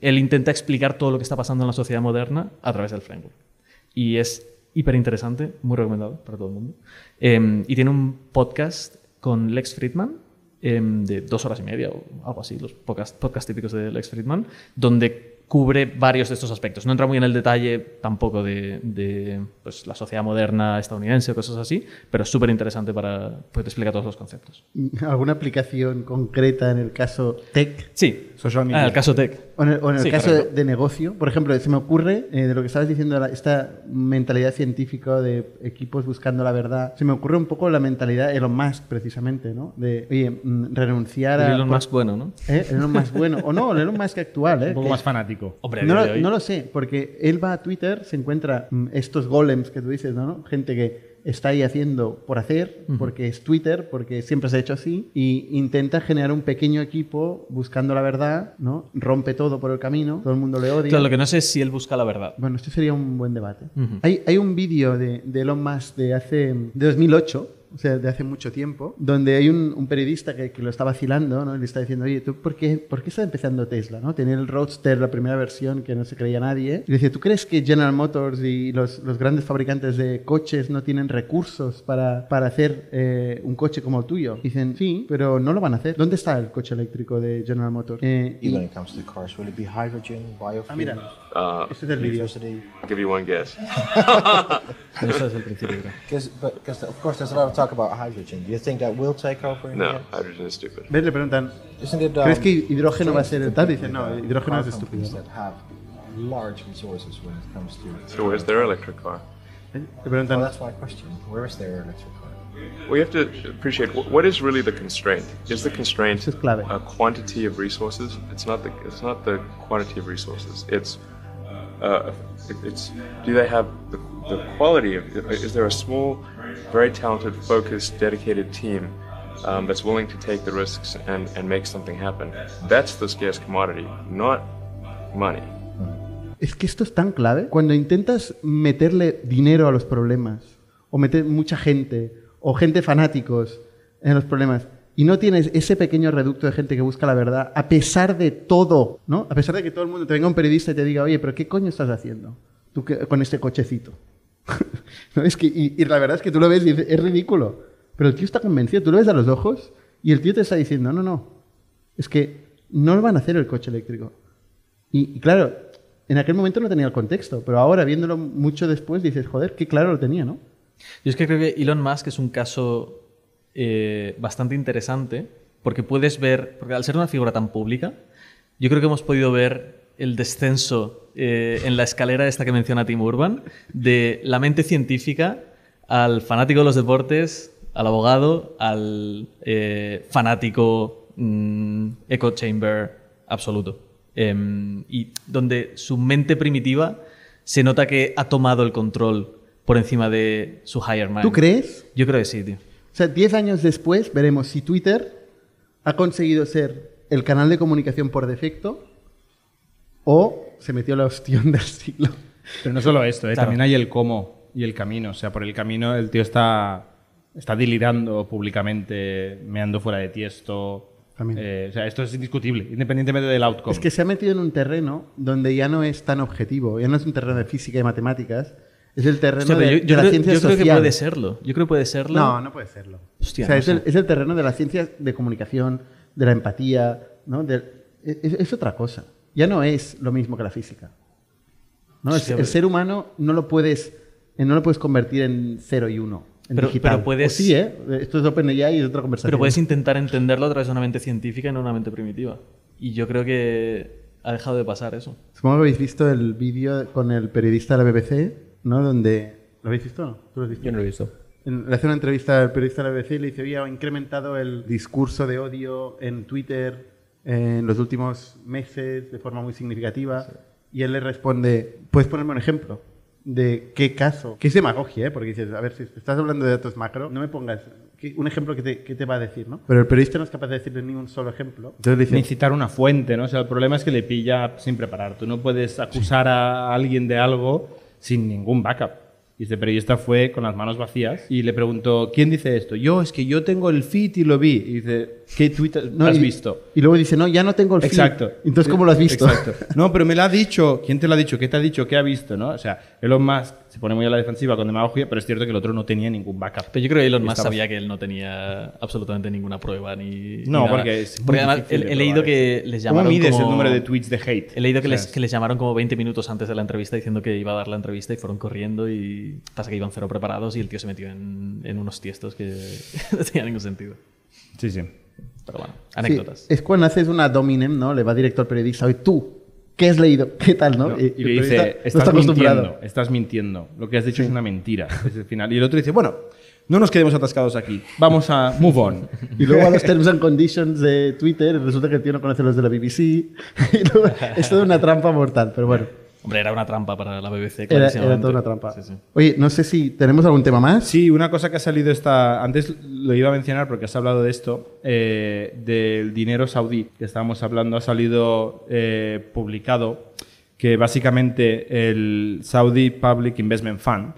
él intenta explicar todo lo que está pasando en la sociedad moderna a través del framework. Y es hiper interesante, muy recomendado para todo el mundo. Eh, y tiene un podcast con Lex Friedman, eh, de dos horas y media o algo así, los podcast, podcast típicos de Lex Friedman, donde cubre varios de estos aspectos. No entra muy en el detalle tampoco de, de pues, la sociedad moderna estadounidense o cosas así, pero es súper interesante para pues, te explica todos los conceptos. ¿Alguna aplicación concreta en el caso tech? Sí, Social Ah, media. el caso tech. O en el, o en el Sí, caso de, correcto. de negocio, por ejemplo, se me ocurre eh, de lo que estabas diciendo, la- esta mentalidad científica de equipos buscando la verdad, se me ocurre un poco la mentalidad de Elon Musk, precisamente, ¿no? De, oye, mm, renunciar a... El Elon por- Musk bueno, ¿no? ¿Eh? El Elon Musk bueno, o no, el Elon Musk actual, ¿eh? Un poco que- más fanático. Hombre, a no, lo, no lo sé, porque él va a Twitter, se encuentra mm, estos golems que tú dices, ¿no? ¿no? Gente que está ahí haciendo por hacer, porque es Twitter, porque siempre se ha hecho así, y intenta generar un pequeño equipo buscando la verdad, ¿no? Rompe todo por el camino, todo el mundo le odia. Claro, lo que no sé es si él busca la verdad. Bueno, este sería un buen debate. Hay, hay un vídeo de, de Elon Musk de hace de 2008, o sea, de hace mucho tiempo, donde hay un, un periodista que, que lo está vacilando, ¿no? Y le está diciendo, oye, ¿tú por qué, por qué está empezando Tesla? ¿no? Tenía el Roadster, la primera versión que no se creía nadie. Y le dice, ¿tú crees que General Motors y los, los grandes fabricantes de coches no tienen recursos para, para hacer eh, un coche como el tuyo? Dicen, sí, pero no lo van a hacer. ¿Dónde está el coche eléctrico de General Motors? Eh, Y y- when it comes to cars, will it be hydrogen, biofuel, ah, mira, Uh, este es el vídeo. I'll give you one guess. Eso es el principio. Because, but because of course, there's a lot of talk about hydrogen. Do you think that will take over in the No, end? hydrogen is stupid. ¿Ves? Le preguntan, Isn't it? ¿crees um, que hidrógeno va a ser el tal? think Dice, no, that hidrógeno car es estúpido. that have large resources when it comes to. So where's their electric car? Le Well, preguntan, that's my question. Where is their electric car? Well, you have to appreciate wh- what is really the constraint. Is the constraint Eso es clave. a quantity of resources? It's not the it's not the quantity of resources. It's uh, it- it's do they have the, the quality of? Is there a small, very talented, focused, dedicated team um, that's willing to take the risks and and make something happen? That's the scarce commodity, not money. Es que esto es tan clave. Cuando intentas meterle dinero a los problemas, o meter mucha gente, o gente fanáticos en los problemas, y no tienes ese pequeño reducto de gente que busca la verdad, a pesar de todo, ¿no? A pesar de que todo el mundo te venga un periodista y te diga, oye, pero ¿qué coño estás haciendo tú con este cochecito? ¿No? Es que, y, la verdad es que tú lo ves y dices, es ridículo. Pero el tío está convencido, tú lo ves a los ojos y el tío te está diciendo, no, no, es que no lo van a hacer el coche eléctrico. Y, y claro, en aquel momento no tenía el contexto, pero ahora viéndolo mucho después dices, joder, qué claro lo tenía, ¿no? Yo es que creo que Elon Musk es un caso eh, bastante interesante porque puedes ver, porque al ser una figura tan pública, yo creo que hemos podido ver el descenso eh, en la escalera esta que menciona Tim Urban de la mente científica al fanático de los deportes, al abogado, al eh, fanático mm, echo chamber absoluto. Em, y donde su mente primitiva se nota que ha tomado el control por encima de su higher mind. ¿Tú crees? Yo creo que sí, tío. O sea, 10 años después veremos si Twitter ha conseguido ser el canal de comunicación por defecto o se metió la ostión del siglo. Pero no solo esto, ¿eh? Claro. también hay el cómo y el camino. O sea, por el camino el tío está, está delirando públicamente, meando fuera de tiesto. También. Eh, o sea, esto es indiscutible, independientemente del outcome. Es que se ha metido en un terreno donde ya no es tan objetivo, ya no es un terreno de física y matemáticas, es el terreno Hostia, de, yo, yo de la creo, ciencia yo creo que social. puede serlo. Yo creo que puede serlo. No, no puede serlo. Hostia, o sea, no es, el, es el terreno de la ciencia de comunicación, de la empatía, ¿no? De- es, es otra cosa. Ya no es lo mismo que la física. ¿no? El ser humano no lo puedes, eh, no lo puedes convertir en cero y uno. En Pero- digital. pero puedes- O sí, ¿eh? Esto es OpenAI y es otra conversación. Pero puedes intentar entenderlo a través de una mente científica y no una mente primitiva. Y yo creo que ha dejado de pasar eso. Supongo que habéis visto el vídeo con el periodista de la BBC, ¿no? Donde... ¿Lo habéis visto o no? ¿Tú lo has visto? Yo no lo he visto. En- Le hace una entrevista al periodista de la BBC y le dice, oye, ha incrementado el discurso de odio en Twitter en los últimos meses de forma muy significativa. Y él le responde, ¿puedes ponerme un ejemplo? de qué caso, que es demagogia, ¿eh? porque dices, a ver, si estás hablando de datos macro, no me pongas ¿qué- un ejemplo que te, que te va a decir, ¿no? Pero el periodista no es capaz de decirle ni un solo ejemplo. Entonces dice, Ni citar una fuente, ¿no? O sea, el problema es que le pilla sin preparar. Tú no puedes acusar a alguien de algo sin ningún backup. Y este periodista fue con las manos vacías y le preguntó, ¿quién dice esto? Yo, es que yo tengo el feed y lo vi. Y dice, ¿qué tweet no, has y- visto? Y luego dice, no, ya no tengo el feed. Exacto. Entonces, ¿cómo lo has visto? Exacto. No, pero me lo ha dicho. ¿Quién te lo ha dicho? ¿Qué te ha dicho? ¿Qué ha visto? ¿no? O sea, Elon Musk se pone muy a la defensiva con demagogia, pero es cierto que el otro no tenía ningún backup. Pero yo creo que Elon Musk estaba- sabía que él no tenía absolutamente ninguna prueba ni. No, porque es muy Porque además he, leído que les ¿Cómo llamaron. mides como- el número de tweets de hate? He leído que, O sea, les, que les llamaron como 20 minutos antes de la entrevista diciendo que iba a dar la entrevista y fueron corriendo y pasa que iban cero preparados y el tío se metió en, en unos tiestos que no tenían ningún sentido. Sí, sí. Pero bueno, Sí, anécdotas. es cuando haces una dominem, ¿no? Le va directo al periodista, oye, tú, ¿qué has leído? ¿Qué tal, no? No, Y, y le dice, no estás está acostumbrado. mintiendo, estás mintiendo. Lo que has dicho es una mentira. Es el final. Y el otro dice, bueno, no nos quedemos atascados aquí. Vamos a move on. Y luego a los terms and conditions de Twitter resulta que el tío no conoce los de la BBC. Y luego, es toda una trampa mortal, pero bueno, Hombre, era una trampa para la BBC. era, clarísimamente. era toda una trampa. Sí, sí. Oye, no sé si tenemos algún tema más. Sí, una cosa que ha salido esta. Antes lo iba a mencionar porque has hablado de esto, eh, del dinero saudí que estábamos hablando, ha salido eh, publicado que básicamente el Saudi Public Investment Fund,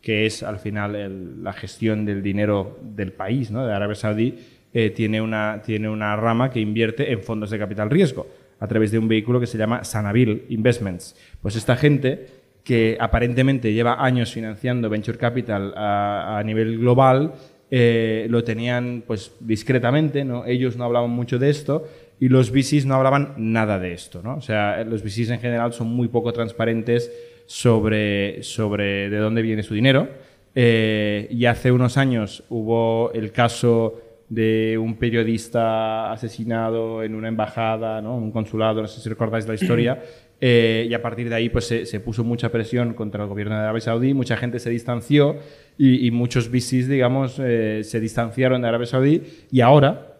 que es al final el- la gestión del dinero del país, ¿no? de Arabia Saudí, eh, tiene, una, tiene una rama que invierte en fondos de capital riesgo a través de un vehículo que se llama Sanabil Investments. Pues esta gente que aparentemente lleva años financiando venture capital a, a nivel global, eh, lo tenían pues discretamente, ¿no? ellos no hablaban mucho de esto y los VCs no hablaban nada de esto. ¿no? O sea, los VCs en general son muy poco transparentes sobre, sobre de dónde viene su dinero. Eh, y hace unos años hubo el caso de un periodista asesinado en una embajada, ¿no? un consulado, no sé si recordáis la historia, eh, y a partir de ahí pues, se, se puso mucha presión contra el gobierno de Arabia Saudí, mucha gente se distanció y, y muchos VCs, digamos, eh, se distanciaron de Arabia Saudí y ahora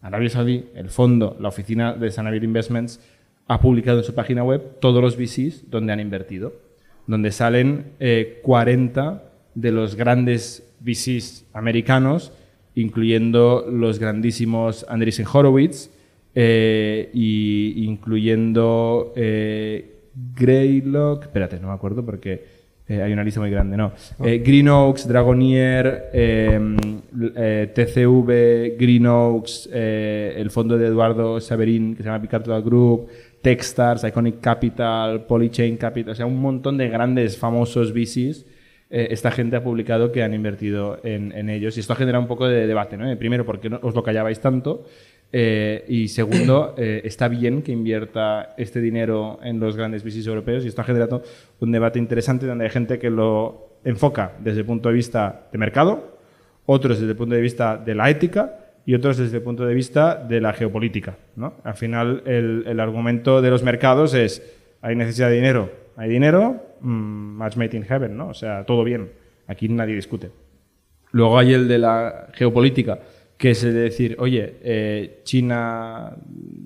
Arabia Saudí, el fondo, la oficina de Sanavir Investments, ha publicado en su página web todos los VCs donde han invertido, donde salen eh, 40 de los grandes VCs americanos, incluyendo los grandísimos Andreessen Horowitz eh, y incluyendo eh, Greylock, espérate, no me acuerdo porque eh, hay una lista muy grande, no. Eh, Green Oaks, Dragonier, eh, TCV, Green Oaks, el fondo de Eduardo Saverín, que se llama Picapital Group, Techstars, Iconic Capital, Polychain Capital, o sea, un montón de grandes, famosos VCs. Eh, esta gente ha publicado que han invertido en, en ellos y esto ha generado un poco de debate. ¿no? Eh, Primero, porque no os lo callabais tanto? Eh, y segundo, eh, está bien que invierta este dinero en los grandes VCs europeos y esto ha generado un debate interesante donde hay gente que lo enfoca desde el punto de vista de mercado, otros desde el punto de vista de la ética y otros desde el punto de vista de la geopolítica. ¿no? Al final, el, el argumento de los mercados es, hay necesidad de dinero, hay dinero, mm, match made in heaven, ¿no? o sea, todo bien, aquí nadie discute. Luego hay el de la geopolítica, que es el de decir, oye, eh, China,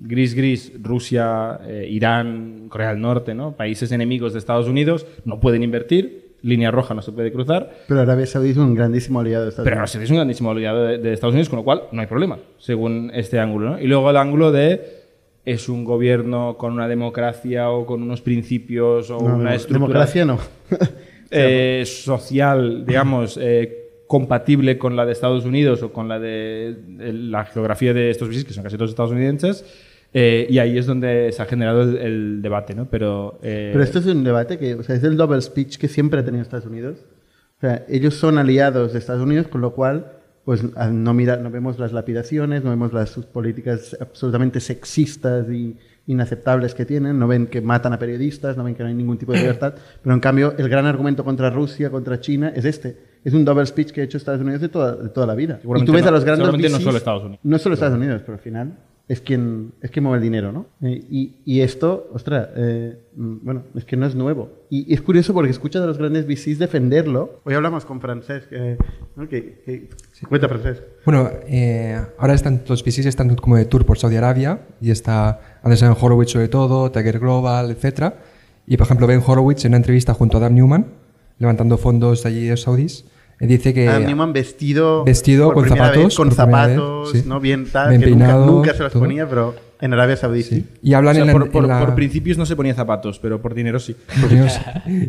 gris, gris, Rusia, eh, Irán, Corea del Norte, ¿no? países enemigos de Estados Unidos, no pueden invertir, línea roja no se puede cruzar, Pero Arabia Saudí es un grandísimo aliado de Estados pero Unidos. Arabia Saudí es un grandísimo aliado de, de Estados Unidos, con lo cual no hay problema, según este ángulo. ¿no? Y luego el ángulo de es un gobierno con una democracia o con unos principios o No, una estructura democracia no. eh, social, digamos, eh, compatible con la de Estados Unidos o con la de, de la geografía de estos países, que son casi todos estadounidenses, eh, y ahí es donde se ha generado el, el debate, ¿no? Pero, eh, Pero esto es un debate que, o sea, es el double speech que siempre ha tenido Estados Unidos. O sea, ellos son aliados de Estados Unidos, con lo cual, pues a- no, mira, no vemos las lapidaciones, no vemos las políticas absolutamente sexistas y inaceptables que tienen, no ven que matan a periodistas, no ven que no hay ningún tipo de libertad, pero en cambio el gran argumento contra Rusia, contra China, es este. Es un double speech que ha hecho Estados Unidos de toda, de toda la vida. Y tú ves no- a los grandes no solo Estados Unidos. no solo Estados Unidos, pero al final es quien, es quien mueve el dinero, ¿no? Eh, y, y esto, ostras, eh, mm, bueno, es que no es nuevo. Y, es curioso porque escuchas a los grandes VCs defenderlo. Hoy hablamos con Francesc, eh, ¿no? que, que, cuenta Francesc. Bueno, ahora están los VCs están como de tour por Saudi Arabia y está Anderson Horowitz sobre todo, Tiger Global, etc. Y por ejemplo Ben Horowitz en una entrevista junto a Dan Newman levantando fondos allí de saudíes. Dice que A Newman vestido, Vestido con zapatos, vez, con vez, zapatos, sí. ¿no? Bien tal, Bien que nunca, peinado, nunca se los todo. ponía, pero en Arabia Saudí sí. y hablan O sea, en, por, en por- la- por principios no se ponía zapatos, pero por dinero sí. Dios.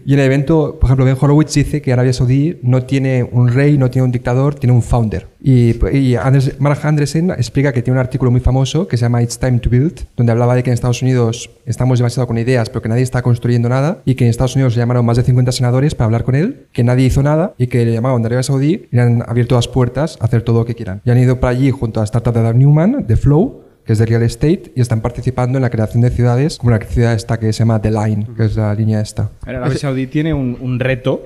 Y en el evento, por ejemplo, Ben Horowitz dice que Arabia Saudí no tiene un rey, no tiene un dictador, tiene un founder. Y, y Anders- Mark Andresen explica que tiene un artículo muy famoso que se llama It's Time to Build, donde hablaba de que en Estados Unidos estamos demasiado con ideas, pero que nadie está construyendo nada, y que en Estados Unidos le llamaron más de 50 senadores para hablar con él, que nadie hizo nada, y que le llamaban de Arabia Saudí y le han abierto las puertas a hacer todo lo que quieran. Y han ido para allí junto a la startup de Dan Newman, de Flow, que es de real estate, y están participando en la creación de ciudades, como la ciudad esta que se llama The Line, que es la línea esta. A ver, Arabia Saudí tiene un, un reto,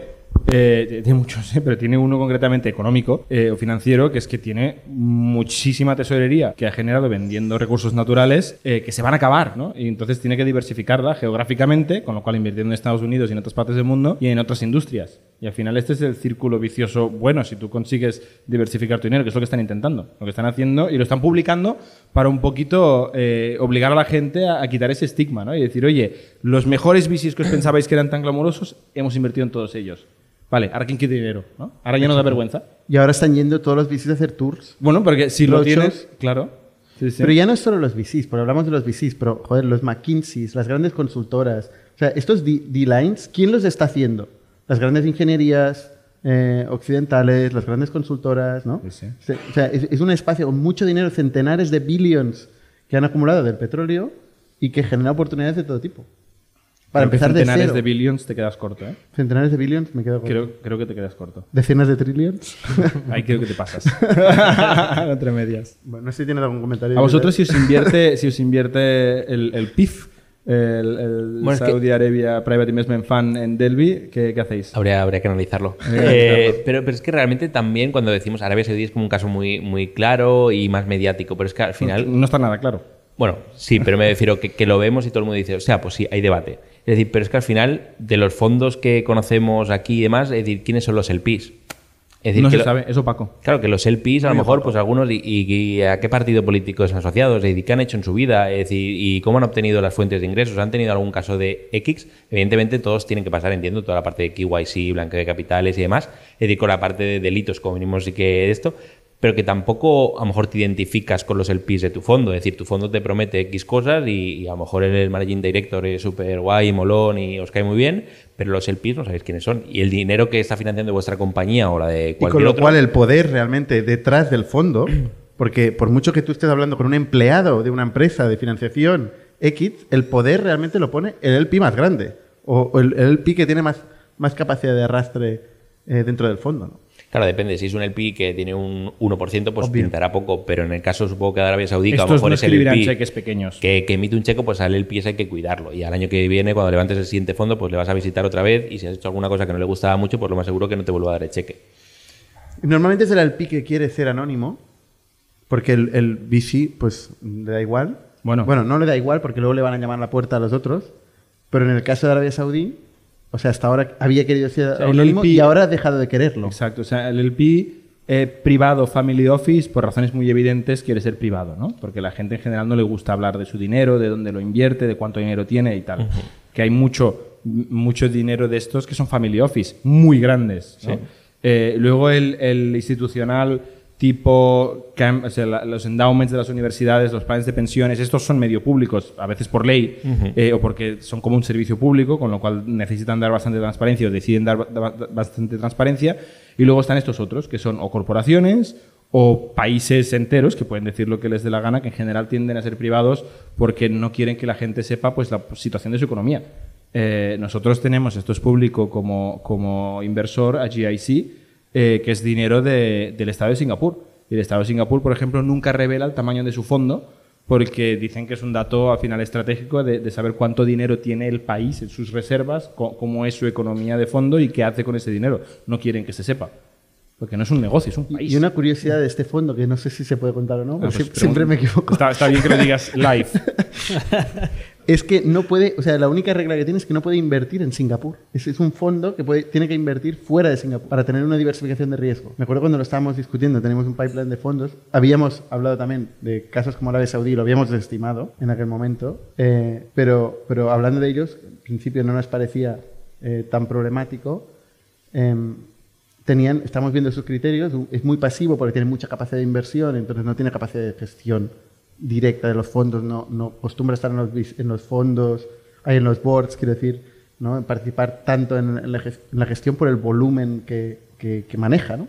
eh, tiene muchos, eh, pero tiene uno concretamente económico eh, o financiero, que es que tiene muchísima tesorería que ha generado vendiendo recursos naturales eh, que se van a acabar, ¿no? Y entonces tiene que diversificarla geográficamente, con lo cual invirtiendo en Estados Unidos y en otras partes del mundo y en otras industrias. Y al final este es el círculo vicioso bueno si tú consigues diversificar tu dinero, que es lo que están intentando, lo que están haciendo y lo están publicando para un poquito eh, obligar a la gente a, a quitar ese estigma, ¿no? Y decir, oye, los mejores bicis que os pensabais que eran tan glamurosos, hemos invertido en todos ellos. Vale, ahora quién quiere dinero, ¿no? Ahora ya no da vergüenza. Y ahora están yendo todos los VCs a hacer tours. Bueno, porque si lo tienes, claro. Sí, sí. Pero ya no es solo los VCs, porque hablamos de los VCs, pero joder, los McKinseys, las grandes consultoras. O sea, estos D-Lines, ¿quién los está haciendo? Las grandes ingenierías eh, occidentales, las grandes consultoras, ¿no? Sí, O sea, es, es un espacio con mucho dinero, centenares de billions que han acumulado del petróleo y que genera oportunidades de todo tipo. Para Creo que empezar de centenares cero. de billions te quedas corto, ¿eh? centenares de billions, me quedo con Creo, creo que te quedas corto. decenas de trillions. Ahí creo que te pasas. Entre medias. bueno, no sé si tienes algún comentario. A vosotros si os invierte, si os invierte el, el PIF, el, el Bueno, es que- Saudi Arabia Private Investment Fund en Delhi, ¿qué, qué hacéis? Habría, habría que analizarlo. Eh, pero, pero es que realmente también cuando decimos Arabia Saudí es como un caso muy, muy claro y más mediático, pero es que al final... No está nada claro. Bueno, sí, pero me refiero que, que lo vemos y todo el mundo dice, o sea, pues sí, hay debate. Es decir, pero es que al final, de los fondos que conocemos aquí y demás, es decir, ¿quiénes son los LPs? Es decir, no que se lo- sabe, es opaco. Claro, que los LPs a lo mejor, opaco. pues algunos, y, y- y a qué partido político están asociados? Es decir, ¿qué han hecho en su vida? Es decir, ¿y cómo han obtenido las fuentes de ingresos? ¿Han tenido algún caso de X? Evidentemente todos tienen que pasar, entiendo, toda la parte de KYC, blanqueo de capitales y demás. Es decir, con la parte de delitos, como venimos sí que esto, pero que tampoco a lo mejor te identificas con los LPs de tu fondo. Es decir, tu fondo te promete X cosas y, y a lo mejor el managing director es súper guay, molón y os cae muy bien, pero los LPs no sabéis quiénes son. Y el dinero que está financiando vuestra compañía o la de Y cualquier con lo otro... cual el poder realmente detrás del fondo, porque por mucho que tú estés hablando con un empleado de una empresa de financiación X, el poder realmente lo pone el LP más grande o, o el, el LP que tiene más, más capacidad de arrastre eh, dentro del fondo. ¿no? Claro, depende. Si es un LP que tiene un 1%, pues Obvio. pintará poco. Pero en el caso, supongo que de Arabia Saudí, a lo Estos mejor no es el escribirán LP cheques pequeños. que, que emite un cheque, pues al LP ese hay que cuidarlo. Y al año que viene, cuando levantes el siguiente fondo, pues le vas a visitar otra vez. Y si has hecho alguna cosa que no le gustaba mucho, pues lo más seguro que no te vuelva a dar el cheque. Normalmente es el LP que quiere ser anónimo, porque el, el VC pues le da igual. Bueno. bueno, no le da igual porque luego le van a llamar a la puerta a los otros, pero en el caso de Arabia Saudí, o sea, hasta ahora había querido ser sea, el anónimo LP y ahora ha dejado de quererlo. Exacto, o sea, el LP eh, privado, family office, por razones muy evidentes, quiere ser privado, ¿no? Porque la gente en general no le gusta hablar de su dinero, de dónde lo invierte, de cuánto dinero tiene y tal. Que hay mucho, mucho dinero de estos que son family office, muy grandes. ¿no? Eh, luego el, el institucional tipo cam- o sea, la- los endowments de las universidades, los planes de pensiones, estos son medio públicos, a veces por ley eh, o porque son como un servicio público, con lo cual necesitan dar bastante transparencia o deciden dar ba- ba- bastante transparencia. Y luego están estos otros, que son o corporaciones o países enteros que pueden decir lo que les dé la gana, que en general tienden a ser privados porque no quieren que la gente sepa pues, la situación de su economía. Eh, nosotros tenemos, esto es público como, como inversor, a GIC, eh, que es dinero de- del Estado de Singapur. Y el Estado de Singapur, por ejemplo, nunca revela el tamaño de su fondo porque dicen que es un dato al final estratégico de, de saber cuánto dinero tiene el país en sus reservas, cómo es su economía de fondo y qué hace con ese dinero. No quieren que se sepa. Porque no es un negocio, es un país. Y una curiosidad de este fondo, que no sé si se puede contar o no, Ah, pues sie- siempre me equivoco. Está, está bien que lo digas live. Es que no puede, o sea, la única regla que tiene es que no puede invertir en Singapur. Es, es un fondo que puede, tiene que invertir fuera de Singapur para tener una diversificación de riesgo. Me acuerdo cuando lo estábamos discutiendo, tenemos un pipeline de fondos, habíamos hablado también de casos como Arabia Saudí, lo habíamos desestimado en aquel momento, eh, pero, pero hablando de ellos, en principio no nos parecía eh, tan problemático. em, tenían, estamos viendo sus criterios, es muy pasivo porque tiene mucha capacidad de inversión, entonces no tiene capacidad de gestión directa de los fondos, no, no estar en los, en los fondos, en los boards, quiero decir, ¿no? Participar tanto en, la, gestión por el volumen que, que- que maneja, ¿no?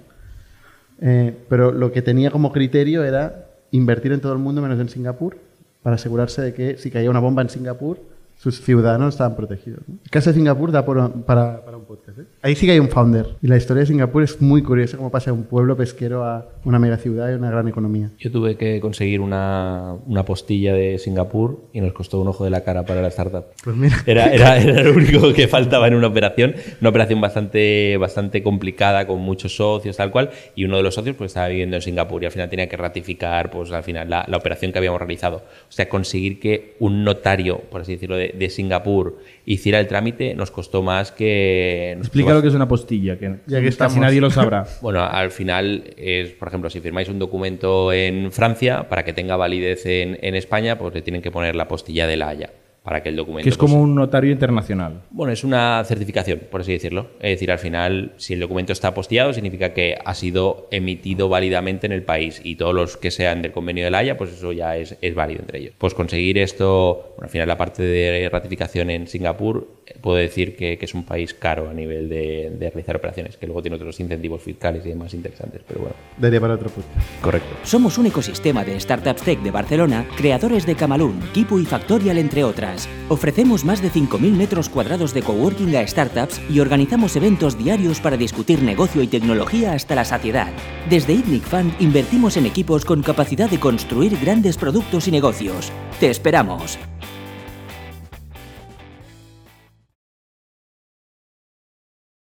Eh, pero lo que tenía como criterio era invertir en todo el mundo menos en Singapur para asegurarse de que si caía una bomba en Singapur, sus ciudadanos estaban protegidos. ¿no? El caso de Singapur da por- para, para un podcast. ¿eh? Ahí sí que hay un founder. Y la historia de Singapur es muy curiosa, cómo pasa de un pueblo pesquero a una megaciudad y una gran economía. Yo tuve que conseguir una, una postilla de Singapur y nos costó un ojo de la cara para la startup. Pues mira. Era, era, era lo único que faltaba en una operación. Una operación bastante, bastante complicada, con muchos socios, tal cual. Y uno de los socios pues, estaba viviendo en Singapur y al final tenía que ratificar pues, al final, la, la operación que habíamos realizado. O sea, conseguir que un notario, por así decirlo, de, de Singapur hiciera el trámite nos costó más que... nos Explica lo que es una postilla, que, Ya que casi nadie lo sabrá. Bueno, al final es, por ejemplo, si firmáis un documento en Francia, para que tenga validez en, en España, pues le tienen que poner la postilla de la Haya, para que el documento... que es pues, como un notario internacional. Bueno, es una certificación, por así decirlo. Es decir, al final, si el documento está apostillado, significa que ha sido emitido válidamente en el país y todos los que sean del convenio de la Haya, pues eso ya es, es válido entre ellos. Pues conseguir esto, bueno, al final la parte de ratificación en Singapur, eh, puedo decir que, que es un país caro a nivel de, de realizar operaciones, que luego tiene otros incentivos fiscales y demás interesantes, pero bueno, Daría para otro podcast. correcto. Somos un ecosistema de startups tech de Barcelona, creadores de Camalún, Kipu y Factorial, entre otras. Ofrecemos más de 5.000 metros cuadrados de coworking a startups y organizamos eventos diarios para discutir negocio y tecnología hasta la saciedad. Desde ITNIC Fund invertimos en equipos con capacidad de construir grandes productos y negocios. ¡Te esperamos!